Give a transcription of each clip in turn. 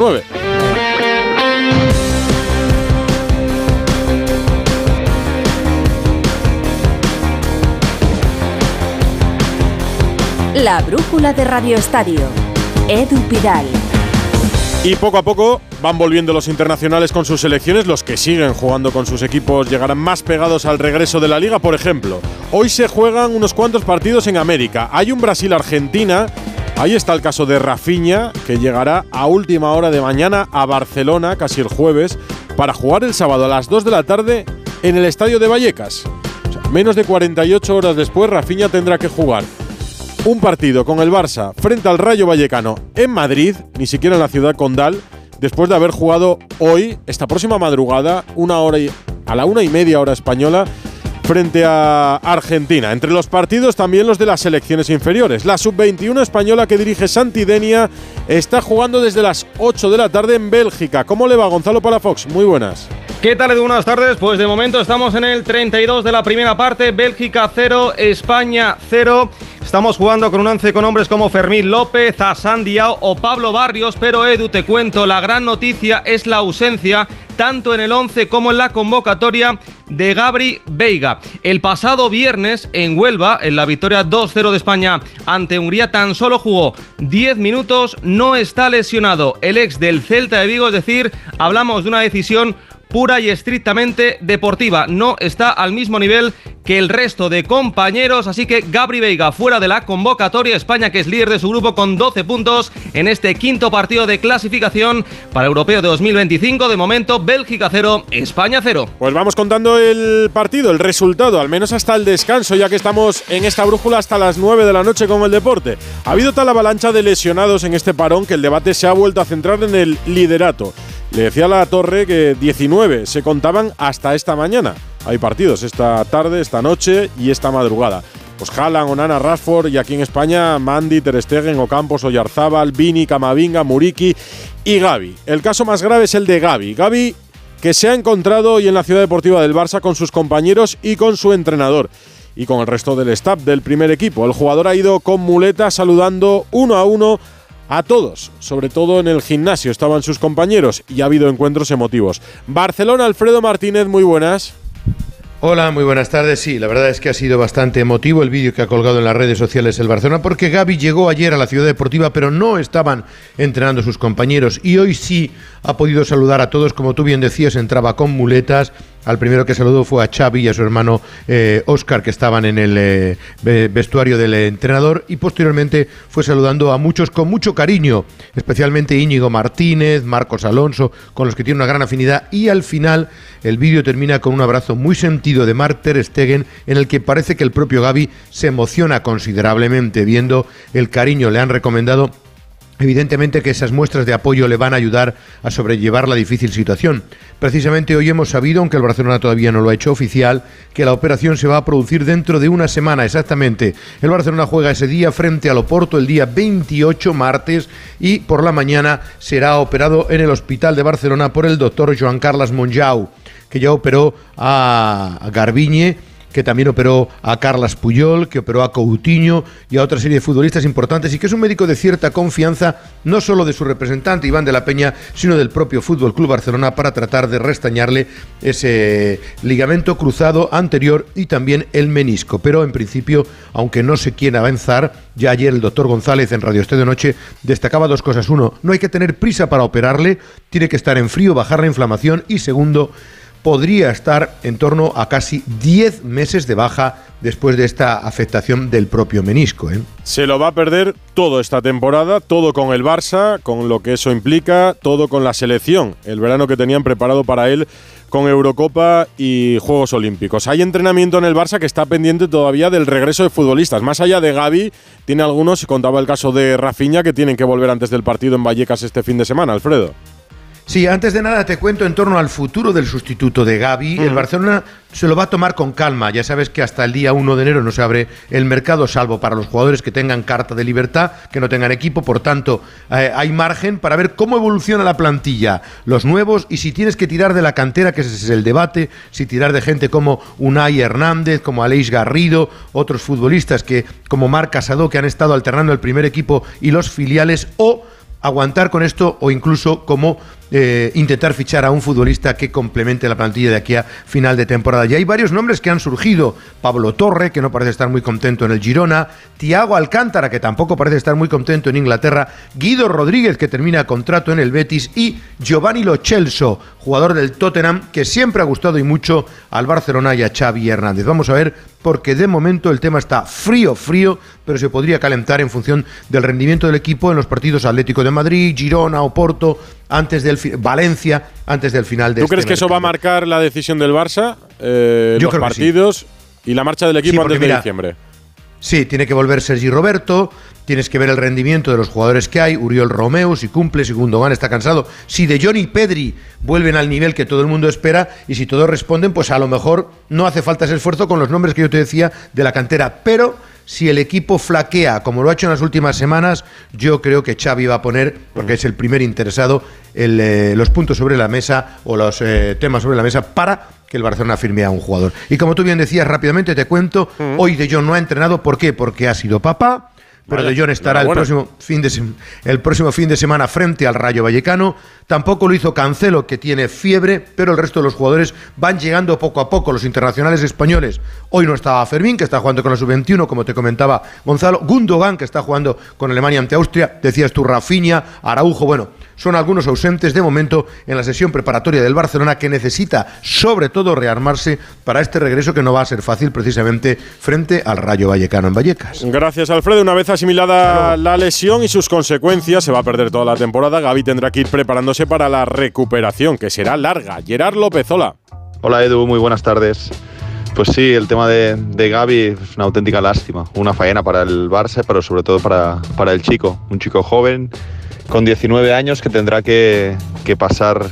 9. La brújula de Radio Estadio. Edu Pidal. Y poco a poco van volviendo los internacionales con sus selecciones. Los que siguen jugando con sus equipos llegarán más pegados al regreso de la liga. Por ejemplo, hoy se juegan unos cuantos partidos en América. Hay un Brasil-Argentina. Ahí está el caso de Rafinha, que llegará a última hora de mañana a Barcelona, casi el jueves, para jugar el sábado a las 2 de la tarde en el estadio de Vallecas. Menos de 48 horas después, Rafinha tendrá que jugar un partido con el Barça frente al Rayo Vallecano en Madrid, ni siquiera en la ciudad condal, después de haber jugado hoy, esta próxima madrugada, una hora y, a la una y media hora española, frente a Argentina. Entre los partidos también los de las selecciones inferiores. La sub-21 española que dirige Santidenia está jugando desde las 8 de la tarde en Bélgica. ¿Cómo le va Gonzalo Palafox? Muy buenas. ¿Qué tal, Edu? Buenas tardes. Pues de momento estamos en el 32 de la primera parte. Bélgica 0, España 0. Estamos jugando con un once con hombres como Fermín López, Hassan Diao o Pablo Barrios, pero Edu, te cuento, la gran noticia es la ausencia tanto en el 11 como en la convocatoria de Gabri Veiga. El pasado viernes en Huelva, en la victoria 2-0 de España ante Hungría, tan solo jugó 10 minutos, no está lesionado el ex del Celta de Vigo, es decir, hablamos de una decisión pura y estrictamente deportiva. No está al mismo nivel que el resto de compañeros, así que Gabri Veiga fuera de la convocatoria. España que es líder de su grupo con 12 puntos en este quinto partido de clasificación para Europeo de 2025. De momento, Bélgica 0, España 0. Pues vamos contando el partido, el resultado, al menos hasta el descanso, ya que estamos en esta brújula hasta las 9 de la noche con el deporte. Ha habido tal avalancha de lesionados en este parón que el debate se ha vuelto a centrar en el liderato. Le decía a la torre que 19 se contaban hasta esta mañana. Hay partidos esta tarde, esta noche y esta madrugada. Pues Haaland, Onana, Rashford y aquí en España Mandy, Ter Stegen, Ocampos, Oyarzábal, Vini, Camavinga, Muriki y Gaby. El caso más grave es el de Gaby. Gaby que se ha encontrado hoy en la Ciudad Deportiva del Barça con sus compañeros y con su entrenador y con el resto del staff del primer equipo. El jugador ha ido con muleta saludando uno a uno a todos, sobre todo en el gimnasio estaban sus compañeros y ha habido encuentros emotivos. Barcelona, Alfredo Martínez, muy buenas. Hola, muy buenas tardes. Sí, la verdad es que ha sido bastante emotivo el vídeo que ha colgado en las redes sociales el Barcelona, porque Gaby llegó ayer a la ciudad deportiva, pero no estaban entrenando sus compañeros y hoy sí ha podido saludar a todos, como tú bien decías, entraba con muletas, al primero que saludó fue a Xavi y a su hermano Oscar, que estaban en el eh, vestuario del entrenador, y posteriormente fue saludando a muchos con mucho cariño, especialmente Íñigo Martínez, Marcos Alonso, con los que tiene una gran afinidad, y al final el vídeo termina con un abrazo muy sentido de Mark Ter Stegen, en el que parece que el propio Gaby se emociona considerablemente viendo el cariño. Le han recomendado Evidentemente que esas muestras de apoyo le van a ayudar a sobrellevar la difícil situación. Precisamente hoy hemos sabido, aunque el Barcelona todavía no lo ha hecho oficial, que la operación se va a producir dentro de una semana exactamente. El Barcelona juega ese día frente al Oporto el día 28 martes y por la mañana será operado en el Hospital de Barcelona por el doctor Joan Carles Monjau, que ya operó a Garbiñe que también operó a Carlas Puyol, que operó a Coutinho y a otra serie de futbolistas importantes y que es un médico de cierta confianza no solo de su representante Iván de la Peña, sino del propio Fútbol Club Barcelona para tratar de restañarle ese ligamento cruzado anterior y también el menisco. Pero en principio, aunque no se quiera avanzar, ya ayer el doctor González en Radio Este de Noche destacaba dos cosas. Uno, no hay que tener prisa para operarle, tiene que estar en frío, bajar la inflamación y segundo, podría estar en torno a casi 10 meses de baja después de esta afectación del propio menisco. ¿eh? Se lo va a perder todo esta temporada, todo con el Barça, con lo que eso implica, todo con la selección, el verano que tenían preparado para él con Eurocopa y Juegos Olímpicos. Hay entrenamiento en el Barça que está pendiente todavía del regreso de futbolistas. Más allá de Gaby, tiene algunos, contaba el caso de Rafinha, que tienen que volver antes del partido en Vallecas este fin de semana, Alfredo. Sí, antes de nada te cuento en torno al futuro del sustituto de Gaby. El Barcelona se lo va a tomar con calma. Ya sabes que hasta el día 1 de enero no se abre el mercado, salvo para los jugadores que tengan carta de libertad, que no tengan equipo. Por tanto, eh, hay margen para ver cómo evoluciona la plantilla, los nuevos y si tienes que tirar de la cantera, que ese es el debate, si tirar de gente como Unai Hernández, como Aleix Garrido, otros futbolistas que como Marc Casado, que han estado alternando el primer equipo y los filiales, o aguantar con esto o incluso como eh, intentar fichar a un futbolista que complemente la plantilla de aquí a final de temporada. Y hay varios nombres que han surgido. Pablo Torre, que no parece estar muy contento en el Girona. Tiago Alcántara, que tampoco parece estar muy contento en Inglaterra. Guido Rodríguez, que termina contrato en el Betis. Y Giovanni Lo Celso, jugador del Tottenham, que siempre ha gustado y mucho al Barcelona y a Xavi Hernández. Vamos a ver, porque de momento el tema está frío, frío, pero se podría calentar en función del rendimiento del equipo en los partidos Atlético de Madrid, Girona, Oporto, antes del Valencia antes del final de ¿Tú crees este que eso va a marcar la decisión del Barça, eh, los partidos y la marcha del equipo antes de diciembre? Sí, tiene que volver Sergi Roberto, tienes que ver el rendimiento de los jugadores que hay, Uriol Romeo, si cumple, si Gundogan está cansado, si De Jong y Pedri vuelven al nivel que todo el mundo espera y si todos responden, pues a lo mejor no hace falta ese esfuerzo con los nombres que yo te decía de la cantera, pero si el equipo flaquea como lo ha hecho en las últimas semanas, yo creo que Xavi va a poner, porque es el primer interesado, eh, los puntos sobre la mesa o los eh, temas sobre la mesa para que el Barcelona firme a un jugador. Y como tú bien decías rápidamente, te cuento, hoy De Jong no ha entrenado, ¿por qué? Porque ha sido papá, pero De Jong estará el próximo, fin de el próximo fin de semana frente al Rayo Vallecano. Tampoco lo hizo Cancelo, que tiene fiebre, pero el resto de los jugadores van llegando poco a poco. Los internacionales españoles. Hoy no estaba Fermín, que está jugando con la sub-21, como te comentaba Gonzalo. Gundogan, que está jugando con Alemania ante Austria. Decías tú, Rafinha, Araujo. Bueno, son algunos ausentes de momento en la sesión preparatoria del Barcelona que necesita sobre todo rearmarse para este regreso que no va a ser fácil precisamente frente al Rayo Vallecano en Vallecas. Gracias Alfredo. Una vez asimilada la lesión y sus consecuencias, se va a perder toda la temporada. Gaby tendrá que ir preparándose para la recuperación, que será larga. Gerard López, hola. Hola Edu, muy buenas tardes. Pues sí, el tema de, de Gaby es una auténtica lástima. Una faena para el Barça, pero sobre todo para, para el chico. Un chico joven con 19 años que tendrá que, pasar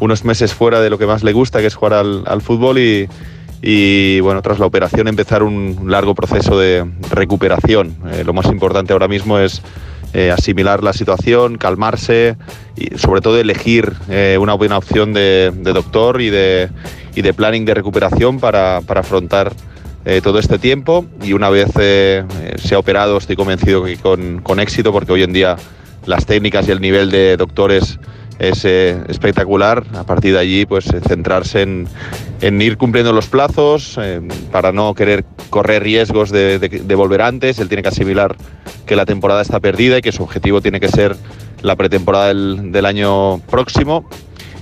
unos meses fuera de lo que más le gusta, que es jugar al, fútbol y, bueno, tras la operación empezar un largo proceso de recuperación. Eh, lo más importante ahora mismo es eh, asimilar la situación, calmarse y sobre todo elegir eh, una buena opción de, doctor y de, planning de recuperación para, afrontar todo este tiempo y una vez se ha operado estoy convencido que con éxito porque hoy en día las técnicas y el nivel de doctores es eh, espectacular. A partir de allí, pues eh, centrarse en, ir cumpliendo los plazos eh, para no querer correr riesgos de, volver antes. Él tiene que asimilar que la temporada está perdida y que su objetivo tiene que ser la pretemporada del, año próximo.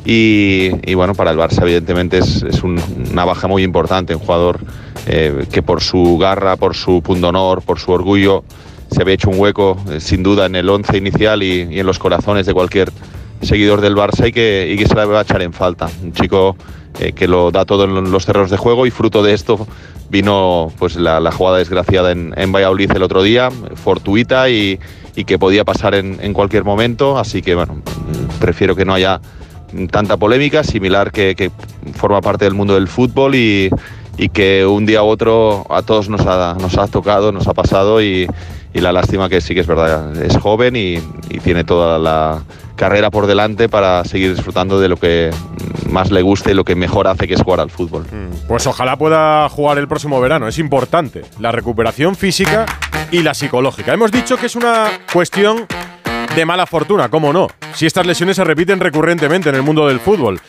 Y, bueno, para el Barça evidentemente es, una baja muy importante, un jugador que por su garra, por su honor, por su orgullo, se había hecho un hueco eh, sin duda en el once inicial y, en los corazones de cualquier seguidor del Barça y que, y que se le va a echar en falta. Un chico eh, que lo da todo en los terrenos de juego y fruto de esto vino pues la, jugada desgraciada en, en, Valladolid el otro día, fortuita y, y que podía pasar en, en, cualquier momento, así que bueno, prefiero que no haya tanta polémica, similar que, que forma parte del mundo del fútbol y, y que un día u otro a todos nos ha, nos ha tocado, nos ha pasado y, y la lástima que sí que es verdad, es joven y, tiene toda la carrera por delante para seguir disfrutando de lo que más le guste y lo que mejor hace que es jugar al fútbol. Mm, pues ojalá pueda jugar el próximo verano, es importante la recuperación física y la psicológica. Hemos dicho que es una cuestión de mala fortuna, ¿cómo no? Si estas lesiones se repiten recurrentemente en el mundo del fútbol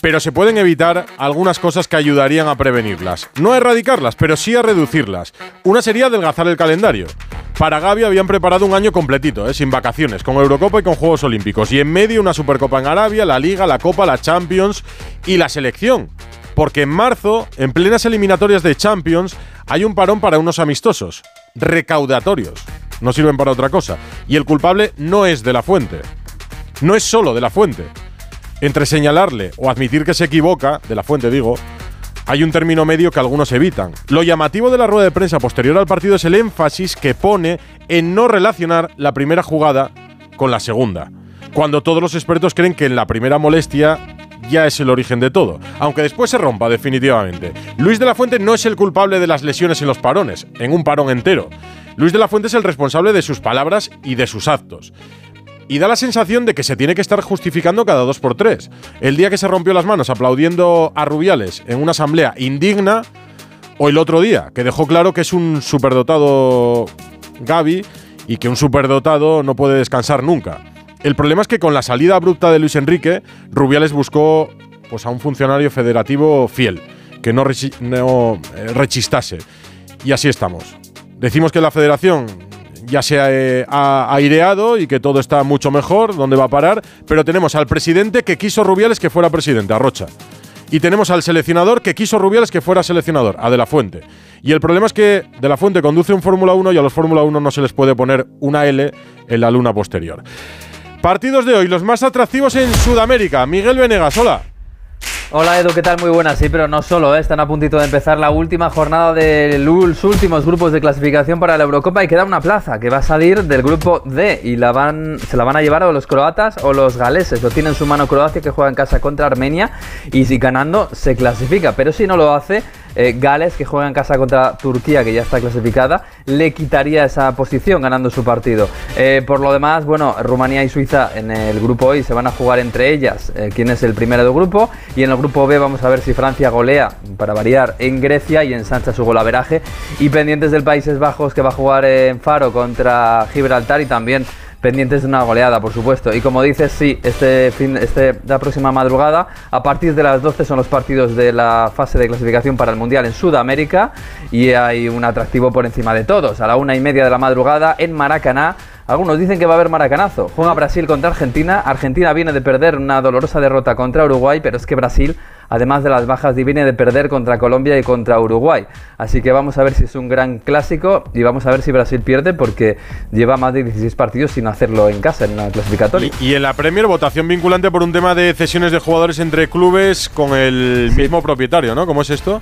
pero se pueden evitar algunas cosas que ayudarían a prevenirlas. No a erradicarlas, pero sí a reducirlas. Una sería adelgazar el calendario. Para Gaby habían preparado un año completito, ¿eh? sin vacaciones, con Eurocopa y con Juegos Olímpicos. Y en medio una Supercopa en Arabia, la Liga, la Copa, la Champions y la selección. Porque en marzo, en plenas eliminatorias de Champions, hay un parón para unos amistosos, recaudatorios. No sirven para otra cosa. Y el culpable no es de la fuente. No es solo de la fuente entre señalarle o admitir que se equivoca, de la fuente digo, hay un término medio que algunos evitan. Lo llamativo de la rueda de prensa posterior al partido es el énfasis que pone en no relacionar la primera jugada con la segunda, cuando todos los expertos creen que en la primera molestia ya es el origen de todo, aunque después se rompa definitivamente. Luis de la Fuente no es el culpable de las lesiones en los parones, en un parón entero. Luis de la Fuente es el responsable de sus palabras y de sus actos y da la sensación de que se tiene que estar justificando cada dos por tres. El día que se rompió las manos aplaudiendo a Rubiales en una asamblea indigna, o el otro día, que dejó claro que es un superdotado Gaby y que un superdotado no puede descansar nunca. El problema es que con la salida abrupta de Luis Enrique, Rubiales buscó pues, a un funcionario federativo fiel, que no, eh, rechistase. Y así estamos. Decimos que la federación ya se eh, ha aireado y que todo está mucho mejor, dónde va a parar, pero tenemos al presidente que quiso Rubiales que fuera presidente, a Rocha. Y tenemos al seleccionador que quiso Rubiales que fuera seleccionador, a De La Fuente. Y el problema es que De La Fuente conduce un Fórmula 1 y a los Fórmula 1 no se les puede poner una L en la luna posterior. Partidos de hoy, los más atractivos en Sudamérica. Miguel Venegas, hola. Hola Edu, ¿qué tal? Muy buenas. Sí, pero no solo, ¿eh? están a puntito de empezar la última jornada de los últimos grupos de clasificación para la Eurocopa y queda una plaza que va a salir del grupo D y se la van a llevar o los croatas o los galeses. Lo tiene en su mano Croacia que juega en casa contra Armenia y si ganando se clasifica, pero si no lo hace eh, Gales, que juega en casa contra Turquía, que ya está clasificada, le quitaría esa posición ganando su partido. Eh, por lo demás, bueno, Rumanía y Suiza en el grupo hoy se van a jugar entre ellas eh, quién es el primero del grupo. Y en el grupo B vamos a ver si Francia golea, para variar, en Grecia y ensancha su golaveraje. Y pendientes del Países Bajos, que va a jugar en Faro contra Gibraltar y también pendientes de una goleada, por supuesto. Y como dices, sí, este fin, este, la próxima madrugada, a partir de las 12 son los partidos de la fase de clasificación para el Mundial en Sudamérica y hay un atractivo por encima de todos. A la una y media de la madrugada en Maracaná algunos dicen que va a haber maracanazo. Juega Brasil contra Argentina. Argentina viene de perder una dolorosa derrota contra Uruguay, pero es que Brasil, además de las bajas, viene de perder contra Colombia y contra Uruguay. Así que vamos a ver si es un gran clásico y vamos a ver si Brasil pierde porque lleva más de 16 partidos sin hacerlo en casa, en la clasificatoria. Y, en la Premier, votación vinculante por un tema de cesiones de jugadores entre clubes con el mismo propietario, ¿no? ¿Cómo es esto?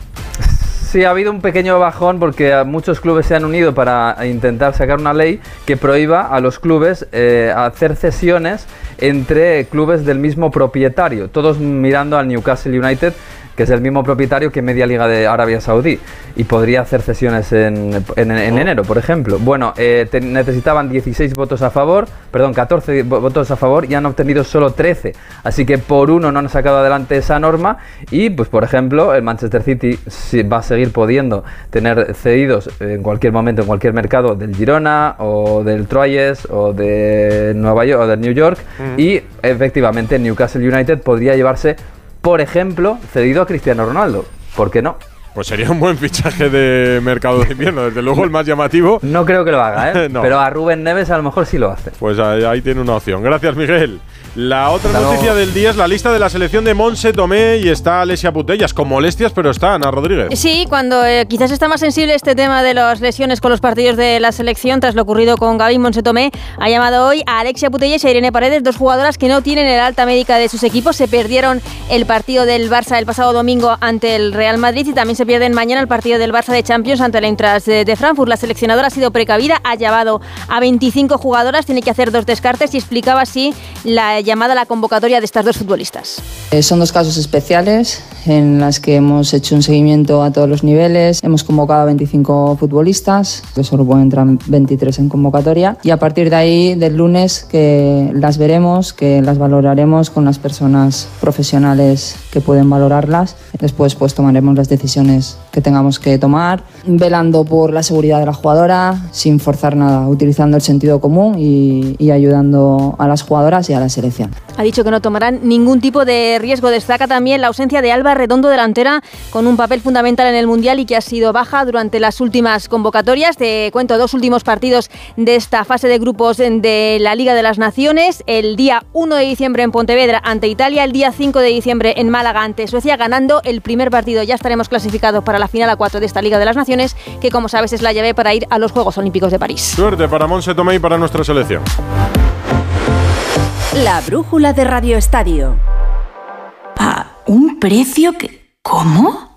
Sí, ha habido un pequeño bajón porque muchos clubes se han unido para intentar sacar una ley que prohíba a los clubes eh, hacer cesiones entre clubes del mismo propietario, todos mirando al Newcastle United que es el mismo propietario que Media Liga de Arabia Saudí y podría hacer sesiones en, enero, por ejemplo. Bueno, eh, necesitaban 16 votos a favor, perdón, 14 votos a favor y han obtenido solo 13. Así que por uno no han sacado adelante esa norma y, pues por ejemplo, el Manchester City va a seguir pudiendo tener cedidos en cualquier momento, en cualquier mercado del Girona o del Troyes o de Nueva York o del New York y efectivamente Newcastle United podría llevarse por ejemplo, cedido a Cristiano Ronaldo. ¿Por qué no? Pues sería un buen fichaje de mercado de invierno, desde luego el más llamativo. No creo que lo haga, ¿eh? Pero a Rubén Neves a lo mejor sí lo hace. Pues ahí tiene una opción. Gracias, Miguel. La otra noticia del día es la lista de la selección de Monse Tomé y está Alesia Putellas, con molestias, pero está Ana Rodríguez. Sí, cuando eh, quizás está más sensible este tema de las lesiones con los partidos de la selección, tras lo ocurrido con Gaby Monse Tomé, ha llamado hoy a Alexia Putellas y a Irene Paredes, dos jugadoras que no tienen el alta médica de sus equipos. Se perdieron el partido del Barça el pasado domingo ante el Real Madrid y también se pierden mañana el partido del Barça de Champions ante el Eintracht de Frankfurt. La seleccionadora ha sido precavida, ha llamado a 25 jugadoras, tiene que hacer dos descartes y explicaba así la llamada a la convocatoria de estas dos futbolistas. Eh, son dos casos especiales en las que hemos hecho un seguimiento a todos los niveles. Hemos convocado a 25 futbolistas, que solo pueden entrar 23 en convocatoria. Y a partir de ahí, del lunes, que las veremos, que las valoraremos con las personas profesionales que pueden valorarlas. Después, pues tomaremos las decisiones bendiciones que tengamos que tomar, velando por la seguridad de la jugadora, sin forzar nada, utilizando el sentido común y, y ayudando a las jugadoras y a la selección. Ha dicho que no tomarán ningún tipo de riesgo. Destaca también la ausencia de Alba Redondo delantera con un papel fundamental en el Mundial y que ha sido baja durante las últimas convocatorias. Te cuento dos últimos partidos de esta fase de grupos de la Liga de las Naciones. El día 1 de diciembre en Pontevedra ante Italia, el día 5 de diciembre en Málaga ante Suecia, ganando el primer partido. Ya estaremos clasificados para la final a 4 de esta Liga de las Naciones, que como sabes es la llave para ir a los Juegos Olímpicos de París. Suerte para Monse Tomé y para nuestra selección. La brújula de Radio Estadio. ¿A un precio que... ¿Cómo?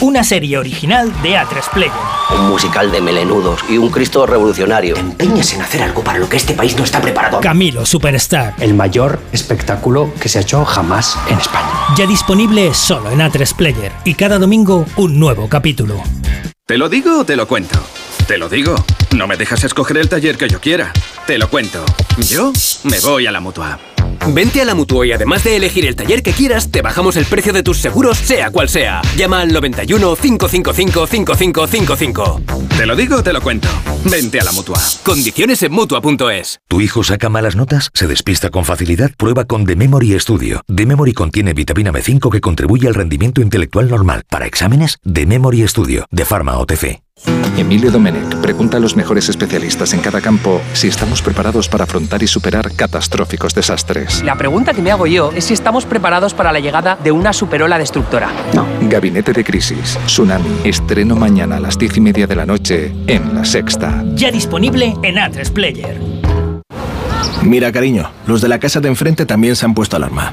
una serie original de A3 Player. Un musical de melenudos y un Cristo revolucionario. Te empeñas en hacer algo para lo que este país no está preparado. Camilo Superstar. El mayor espectáculo que se ha hecho jamás en España. Ya disponible solo en A3 Player y cada domingo un nuevo capítulo. ¿Te lo digo o te lo cuento? Te lo digo, no me dejas escoger el taller que yo quiera. Te lo cuento. Yo me voy a la mutua. Vente a la mutua y además de elegir el taller que quieras, te bajamos el precio de tus seguros, sea cual sea. Llama al 91 555 5555. Te lo digo, te lo cuento. Vente a la mutua. Condiciones en mutua.es. ¿Tu hijo saca malas notas? ¿Se despista con facilidad? Prueba con The Memory Studio. The Memory contiene vitamina B5 que contribuye al rendimiento intelectual normal. Para exámenes, The Memory Studio, de Pharma OTC. Emilio Domenech pregunta a los mejores especialistas en cada campo si estamos preparados para afrontar y superar catastróficos desastres. La pregunta que me hago yo es si estamos preparados para la llegada de una superola destructora. No. Gabinete de Crisis, Tsunami, estreno mañana a las diez y media de la noche en La Sexta. Ya disponible en A3 Player. Mira, cariño, los de la casa de enfrente también se han puesto alarma.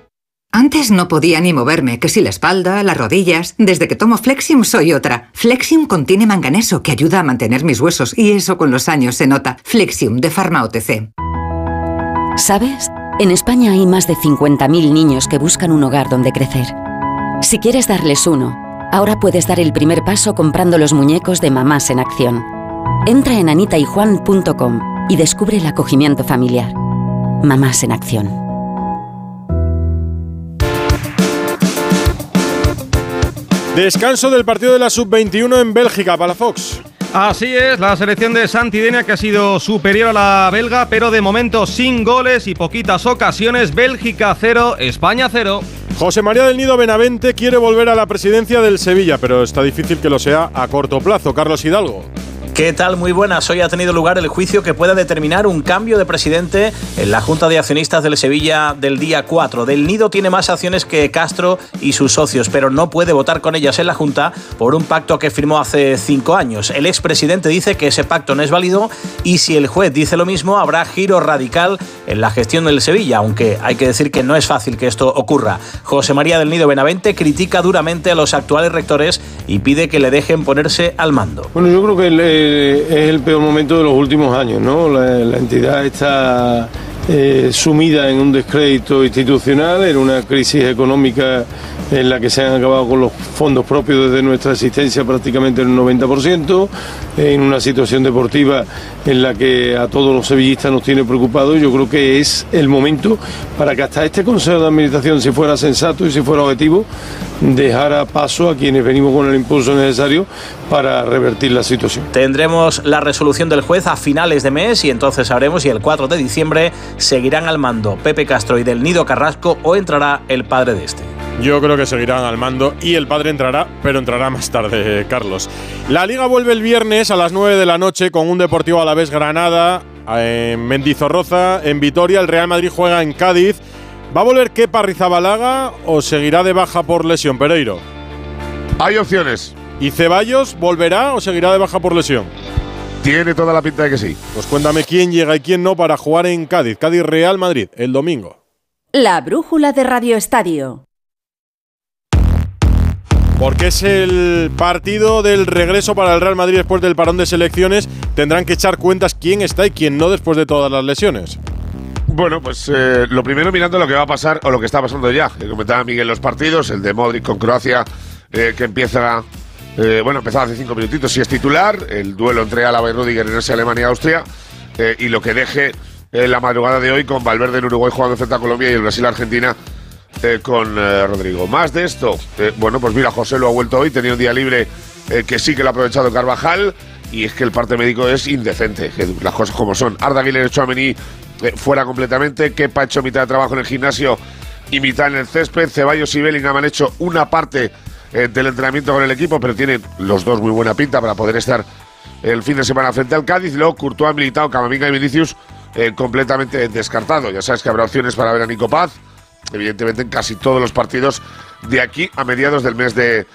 Antes no podía ni moverme, que si la espalda, las rodillas. Desde que tomo Flexium soy otra. Flexium contiene manganeso que ayuda a mantener mis huesos y eso con los años se nota. Flexium de Pharma OTC. ¿Sabes? En España hay más de 50.000 niños que buscan un hogar donde crecer. Si quieres darles uno, ahora puedes dar el primer paso comprando los muñecos de Mamás en Acción. Entra en anitayjuan.com y descubre el acogimiento familiar. Mamás en Acción. Descanso del partido de la sub-21 en Bélgica para Fox. Así es, la selección de Santidenia que ha sido superior a la belga, pero de momento sin goles y poquitas ocasiones. Bélgica 0, España 0. José María del Nido Benavente quiere volver a la presidencia del Sevilla, pero está difícil que lo sea a corto plazo. Carlos Hidalgo. ¿Qué tal? Muy buenas. Hoy ha tenido lugar el juicio que pueda determinar un cambio de presidente en la Junta de Accionistas del Sevilla del día 4. Del Nido tiene más acciones que Castro y sus socios, pero no puede votar con ellas en la Junta por un pacto que firmó hace cinco años. El expresidente dice que ese pacto no es válido y si el juez dice lo mismo, habrá giro radical en la gestión del Sevilla, aunque hay que decir que no es fácil que esto ocurra. José María del Nido Benavente critica duramente a los actuales rectores y pide que le dejen ponerse al mando. Bueno, yo creo que el, es el peor momento de los últimos años, ¿no? La, entidad está eh, sumida en un descrédito institucional, en una crisis económica en la que se han acabado con los fondos propios desde nuestra existencia prácticamente en un 90%, en una situación deportiva en la que a todos los sevillistas nos tiene preocupados. Yo creo que es el momento para que hasta este Consejo de Administración, si fuera sensato y si fuera objetivo, dejara paso a quienes venimos con el impulso necesario para revertir la situación. Tendremos la resolución del juez a finales de mes y entonces sabremos si el 4 de diciembre seguirán al mando Pepe Castro y del Nido Carrasco o entrará el padre de este. Yo creo que seguirán al mando y el padre entrará, pero entrará más tarde, Carlos. La liga vuelve el viernes a las 9 de la noche con un Deportivo a la vez Granada, en Mendizorroza, en Vitoria. El Real Madrid juega en Cádiz. ¿Va a volver Kepa Rizabalaga o seguirá de baja por lesión, Pereiro? Hay opciones. ¿Y Ceballos volverá o seguirá de baja por lesión? Tiene toda la pinta de que sí. Pues cuéntame quién llega y quién no para jugar en Cádiz. Cádiz Real Madrid, el domingo. La brújula de Radio Estadio. Porque es el partido del regreso para el Real Madrid después del parón de selecciones. Tendrán que echar cuentas quién está y quién no después de todas las lesiones. Bueno, pues eh, lo primero mirando lo que va a pasar o lo que está pasando ya. Que comentaba Miguel los partidos, el de Modric con Croacia, eh, que empieza, eh, bueno, empezaba hace cinco minutitos, si es titular, el duelo entre Álava y Rudiger en ese Alemania-Austria, y lo que deje la madrugada de hoy con Valverde en Uruguay jugando frente a Colombia y el Brasil-Argentina eh, con eh, Rodrigo. Más de esto, eh, bueno, pues mira, José lo ha vuelto hoy, tenía un día libre que sí que lo ha aprovechado Carvajal, y es que el parte médico es indecente, las cosas como son. Arda Guilherme Chouameni fuera completamente, ha hecho mitad de trabajo en el gimnasio y mitad en el césped, Ceballos y Bellingham han hecho una parte del entrenamiento con el equipo, pero tienen los dos muy buena pinta para poder estar el fin de semana frente al Cádiz. Luego Courtois, Militao, Camavinga y Vinicius completamente descartado. Ya sabes que habrá opciones para ver a Nico Paz evidentemente en casi todos los partidos de aquí a mediados del mes de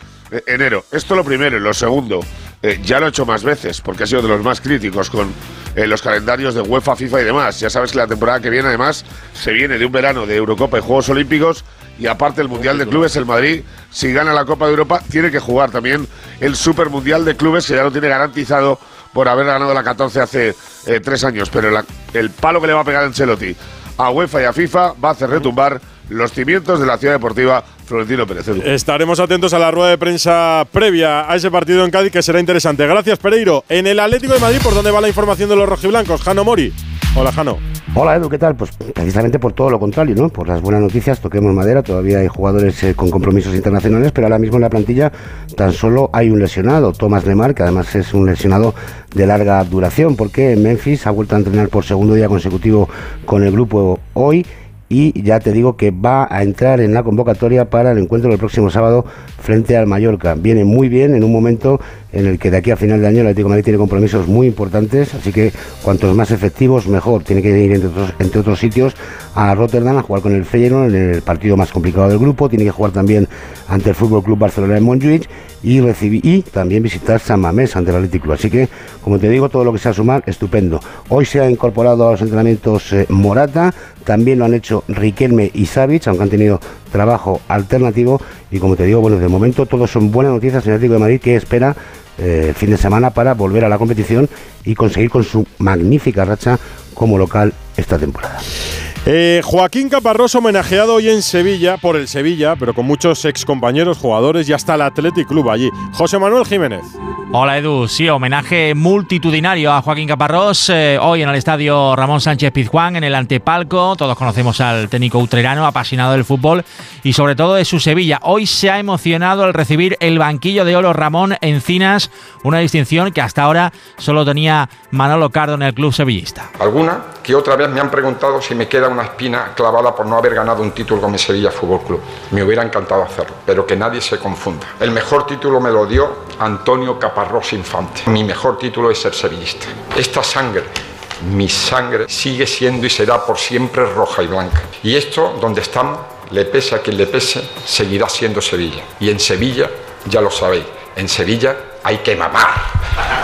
enero. Esto lo primero. Y lo segundo, eh, ya lo ha hecho más veces, porque ha sido de los más críticos con eh, los calendarios de UEFA, FIFA y demás. Ya sabes que la temporada que viene, además, se viene de un verano de Eurocopa y Juegos Olímpicos y aparte el Mundial de Clubes, el Madrid, si gana la Copa de Europa, tiene que jugar también el Super Mundial de Clubes, que ya lo tiene garantizado por haber ganado la 14 hace eh, tres años. Pero el palo que le va a pegar Ancelotti a UEFA y a FIFA va a hacer retumbar los cimientos de la ciudad deportiva Florentino Pérez. Estaremos atentos a la rueda de prensa previa a ese partido en Cádiz que será interesante. Gracias, Pereiro. En el Atlético de Madrid, ¿por dónde va la información de los rojiblancos? Jano Mori. Hola, Jano. Hola, Edu, ¿qué tal? Pues precisamente por todo lo contrario, ¿no? Por las buenas noticias, toquemos madera, todavía hay jugadores eh, con compromisos internacionales, pero ahora mismo en la plantilla tan solo hay un lesionado, Tomás Lemar, que además es un lesionado de larga duración, porque Memphis ha vuelto a entrenar por segundo día consecutivo con el grupo hoy y ya te digo que va a entrar en la convocatoria para el encuentro del próximo sábado frente al Mallorca. Viene muy bien en un momento en el que de aquí a final de año el Atlético de Madrid tiene compromisos muy importantes, así que cuantos más efectivos mejor. Tiene que ir entre otros, entre otros sitios a Rotterdam a jugar con el Feyenoord en el partido más complicado del grupo, tiene que jugar también ante el Fútbol Club Barcelona en Montjuic y recibir y también visitar San Mamés ante el Atlético Así que, como te digo, todo lo que sea sumar, estupendo. Hoy se ha incorporado a los entrenamientos eh, Morata, también lo han hecho Riquelme y Savic, aunque han tenido trabajo alternativo. Y como te digo, bueno, de momento todos son buenas noticias en el Atlético de Madrid que espera eh, fin de semana para volver a la competición y conseguir con su magnífica racha como local esta temporada. Eh, Joaquín Caparrós homenajeado hoy en Sevilla por el Sevilla, pero con muchos excompañeros, jugadores y hasta el Athletic Club allí. José Manuel Jiménez. Hola Edu, sí, homenaje multitudinario a Joaquín Caparrós eh, hoy en el estadio Ramón Sánchez Pizjuán, en el antepalco. Todos conocemos al técnico utrerano, apasionado del fútbol y sobre todo de su Sevilla. Hoy se ha emocionado al recibir el banquillo de oro Ramón Encinas, una distinción que hasta ahora solo tenía Manolo Cardo en el club sevillista. Alguna que otra vez me han preguntado si me queda una espina clavada por no haber ganado un título con el Sevilla Fútbol Club. Me hubiera encantado hacerlo, pero que nadie se confunda. El mejor título me lo dio Antonio Caparrós Infante. Mi mejor título es ser sevillista. Esta sangre mi sangre sigue siendo y será por siempre roja y blanca. Y esto, donde estamos, le pese a quien le pese, seguirá siendo Sevilla. Y en Sevilla, ya lo sabéis, en Sevilla hay que mamar.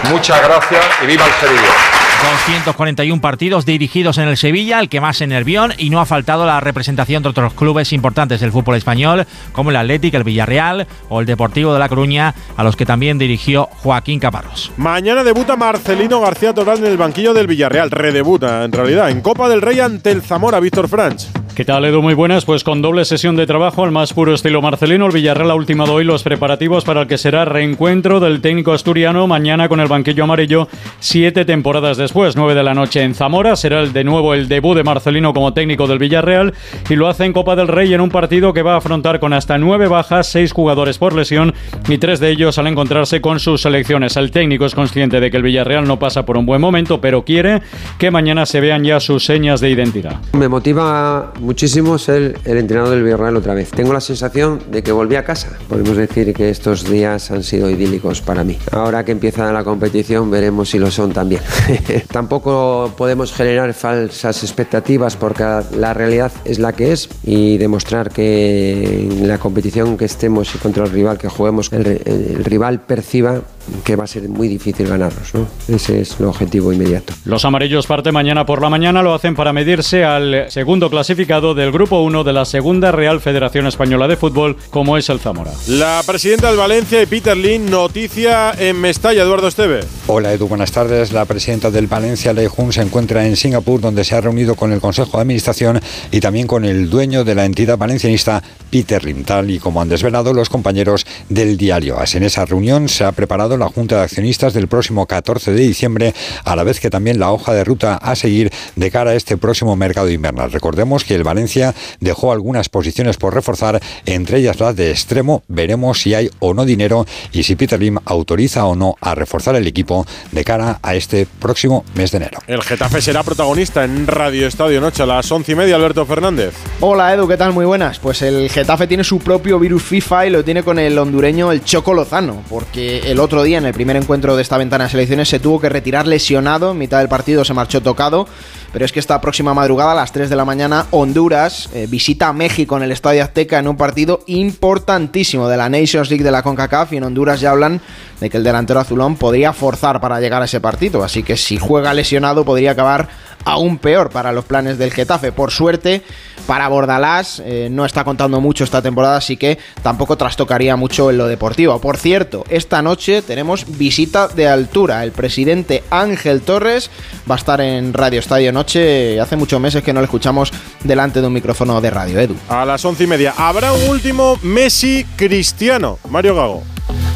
Muchas gracias y viva el Sevilla. 241 partidos dirigidos en el Sevilla, el que más en Nervión, y no ha faltado la representación de otros clubes importantes del fútbol español, como el Atlético, el Villarreal o el Deportivo de La Coruña, a los que también dirigió Joaquín Caparrós. Mañana debuta Marcelino García Toral en el banquillo del Villarreal, redebuta en realidad, en Copa del Rey ante el Zamora, Víctor Franch. ¿Qué tal, Edu? Muy buenas. Pues con doble sesión de trabajo al más puro estilo marcelino, el Villarreal ha ultimado hoy los preparativos para el que será reencuentro del técnico asturiano mañana con el banquillo amarillo, siete temporadas después, nueve de la noche en Zamora. Será el de nuevo el debut de Marcelino como técnico del Villarreal y lo hace en Copa del Rey en un partido que va a afrontar con hasta nueve bajas, seis jugadores por lesión y tres de ellos al encontrarse con sus selecciones. El técnico es consciente de que el Villarreal no pasa por un buen momento, pero quiere que mañana se vean ya sus señas de identidad. Me motiva muchísimo ser el entrenador del Villarreal otra vez. Tengo la sensación de que volví a casa. Podemos decir que estos días han sido idílicos para mí. Ahora que empieza la competición veremos si lo son también. Tampoco podemos generar falsas expectativas porque la realidad es la que es y demostrar que en la competición que estemos y contra el rival que juguemos, el, el rival perciba que va a ser muy difícil ganarnos. ¿no? Ese es el objetivo inmediato. Los amarillos parte mañana por la mañana, lo hacen para medirse al segundo clasificado del Grupo 1 de la Segunda Real Federación Española de Fútbol, como es el Zamora. La presidenta del Valencia y Peter Lin, noticia en Mestalla, Eduardo Esteve. Hola Edu, buenas tardes. La presidenta del Valencia, Lei Jun, se encuentra en Singapur, donde se ha reunido con el Consejo de Administración y también con el dueño de la entidad valencianista, Peter Lim, tal y como han desvelado los compañeros del diario AS. En esa reunión se ha preparado la Junta de Accionistas del próximo 14 de diciembre, a la vez que también la hoja de ruta a seguir de cara a este próximo mercado invernal. Recordemos que el Valencia dejó algunas posiciones por reforzar, entre ellas las de extremo. Veremos si hay o no dinero y si Peter Lim autoriza o no a reforzar el equipo de cara a este próximo mes de enero. El Getafe será protagonista en Radio Estadio Noche a las once y media, Alberto Fernández. Hola Edu, ¿qué tal? Muy buenas. Pues el Getafe tiene su propio virus FIFA y lo tiene con el hondureño el Choco Lozano, porque el otro en el primer encuentro de esta ventana de selecciones se tuvo que retirar lesionado, en mitad del partido se marchó tocado pero es que esta próxima madrugada a las 3 de la mañana Honduras eh, visita a México en el Estadio Azteca en un partido importantísimo de la Nations League de la CONCACAF y en Honduras ya hablan de que el delantero azulón podría forzar para llegar a ese partido, así que si juega lesionado podría acabar aún peor para los planes del Getafe. Por suerte, para Bordalás eh, no está contando mucho esta temporada, así que tampoco trastocaría mucho en lo deportivo. Por cierto, esta noche tenemos visita de altura. El presidente Ángel Torres va a estar en Radio Estadio Noche. Hace muchos meses que no le escuchamos delante de un micrófono de radio, Edu. A las once y media habrá un último Messi Cristiano. Mario Gago.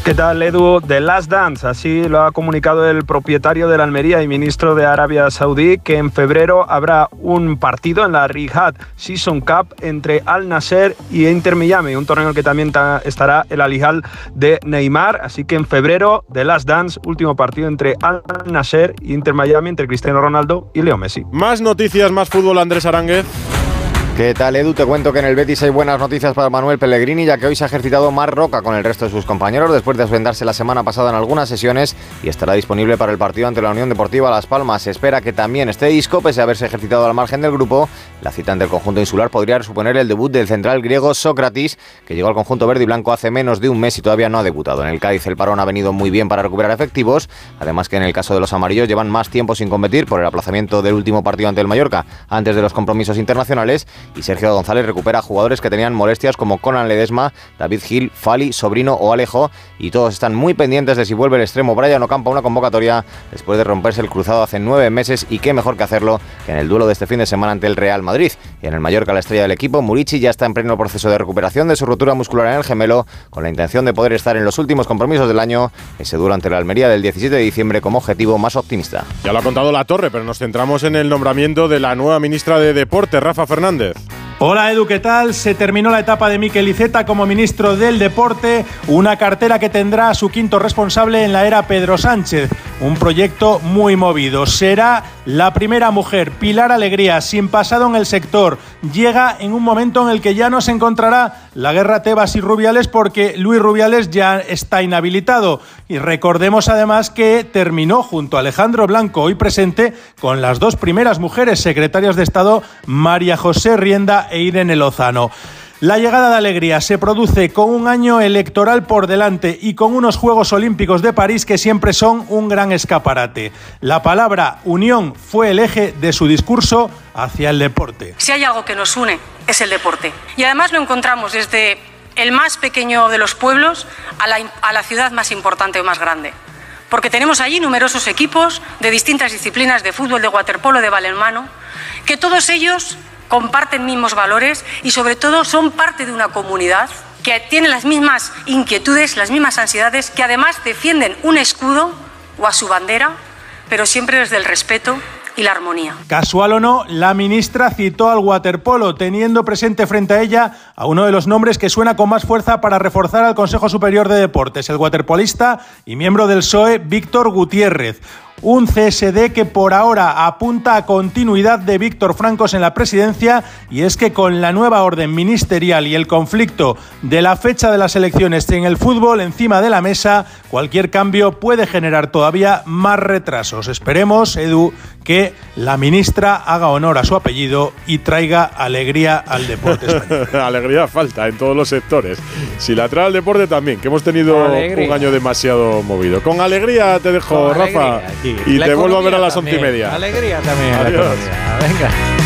¿Qué tal, Edu? The Last Dance, así lo ha comunicado el propietario de la Almería y ministro de Arabia Saudí, que en febrero habrá un partido en la Riyadh Season Cup entre Al Nasser y Inter Miami, un torneo en el que también estará el Alihal de Neymar. Así que en febrero, The Last Dance, último partido entre Al Nasser y Inter Miami, entre Cristiano Ronaldo y Leo Messi. Más noticias, más fútbol, Andrés Aránguez. ¿Qué tal, Edu? Te cuento que en el Betis hay buenas noticias para Manuel Pellegrini, ya que hoy se ha ejercitado más roca con el resto de sus compañeros después de ausentarse la semana pasada en algunas sesiones y estará disponible para el partido ante la Unión Deportiva Las Palmas. Se espera que también esté Isco, pese a haberse ejercitado al margen del grupo. La cita ante el conjunto insular podría suponer el debut del central griego Sócrates, que llegó al conjunto verde y blanco hace menos de un mes y todavía no ha debutado. En el Cádiz el parón ha venido muy bien para recuperar efectivos, además que en el caso de los amarillos llevan más tiempo sin competir por el aplazamiento del último partido ante el Mallorca antes de los compromisos internacionales y Sergio González recupera jugadores que tenían molestias como Conan Ledesma, David Gil, Fali, Sobrino o Alejo y todos están muy pendientes de si vuelve el extremo Brian Ocampo a una convocatoria después de romperse el cruzado hace nueve meses y qué mejor que hacerlo que en el duelo de este fin de semana ante el Real Madrid. Y en el Mallorca la estrella del equipo, Murici ya está en pleno proceso de recuperación de su rotura muscular en el gemelo con la intención de poder estar en los últimos compromisos del año, ese duelo ante la Almería del 17 de diciembre como objetivo más optimista. Ya lo ha contado la torre, pero nos centramos en el nombramiento de la nueva ministra de Deporte, Rafa Fernández. Hola Edu, ¿qué tal? Se terminó la etapa de Miquel Iceta como ministro del Deporte, una cartera que tendrá a su quinto responsable en la era Pedro Sánchez. Un proyecto muy movido. Será la primera mujer, Pilar Alegría, sin pasado en el sector. Llega en un momento en el que ya no se encontrará la guerra Tebas y Rubiales porque Luis Rubiales ya está inhabilitado. Y recordemos además que terminó junto a Alejandro Blanco, hoy presente, con las dos primeras mujeres secretarias de Estado, María José Rienda e Irene Lozano. La llegada de Alegría se produce con un año electoral por delante y con unos Juegos Olímpicos de París que siempre son un gran escaparate. La palabra unión fue el eje de su discurso hacia el deporte. Si hay algo que nos une es el deporte. Y además lo encontramos desde el más pequeño de los pueblos a la, a la ciudad más importante o más grande. Porque tenemos allí numerosos equipos de distintas disciplinas de fútbol, de waterpolo, de balonmano, que todos ellos comparten mismos valores y sobre todo son parte de una comunidad que tiene las mismas inquietudes, las mismas ansiedades, que además defienden un escudo o a su bandera, pero siempre desde el respeto y la armonía. Casual o no, la ministra citó al waterpolo, teniendo presente frente a ella a uno de los nombres que suena con más fuerza para reforzar al Consejo Superior de Deportes, el waterpolista y miembro del PSOE Víctor Gutiérrez un CSD que por ahora apunta a continuidad de Víctor Francos en la presidencia y es que con la nueva orden ministerial y el conflicto de la fecha de las elecciones en el fútbol encima de la mesa, cualquier cambio puede generar todavía más retrasos. Esperemos, Edu, que la ministra haga honor a su apellido y traiga alegría al deporte español. alegría falta en todos los sectores. Si la trae al deporte también, que hemos tenido un año demasiado movido. Con alegría te dejo, Rafa. Y te vuelvo a ver a las once y media. Alegría también. Adiós. Venga.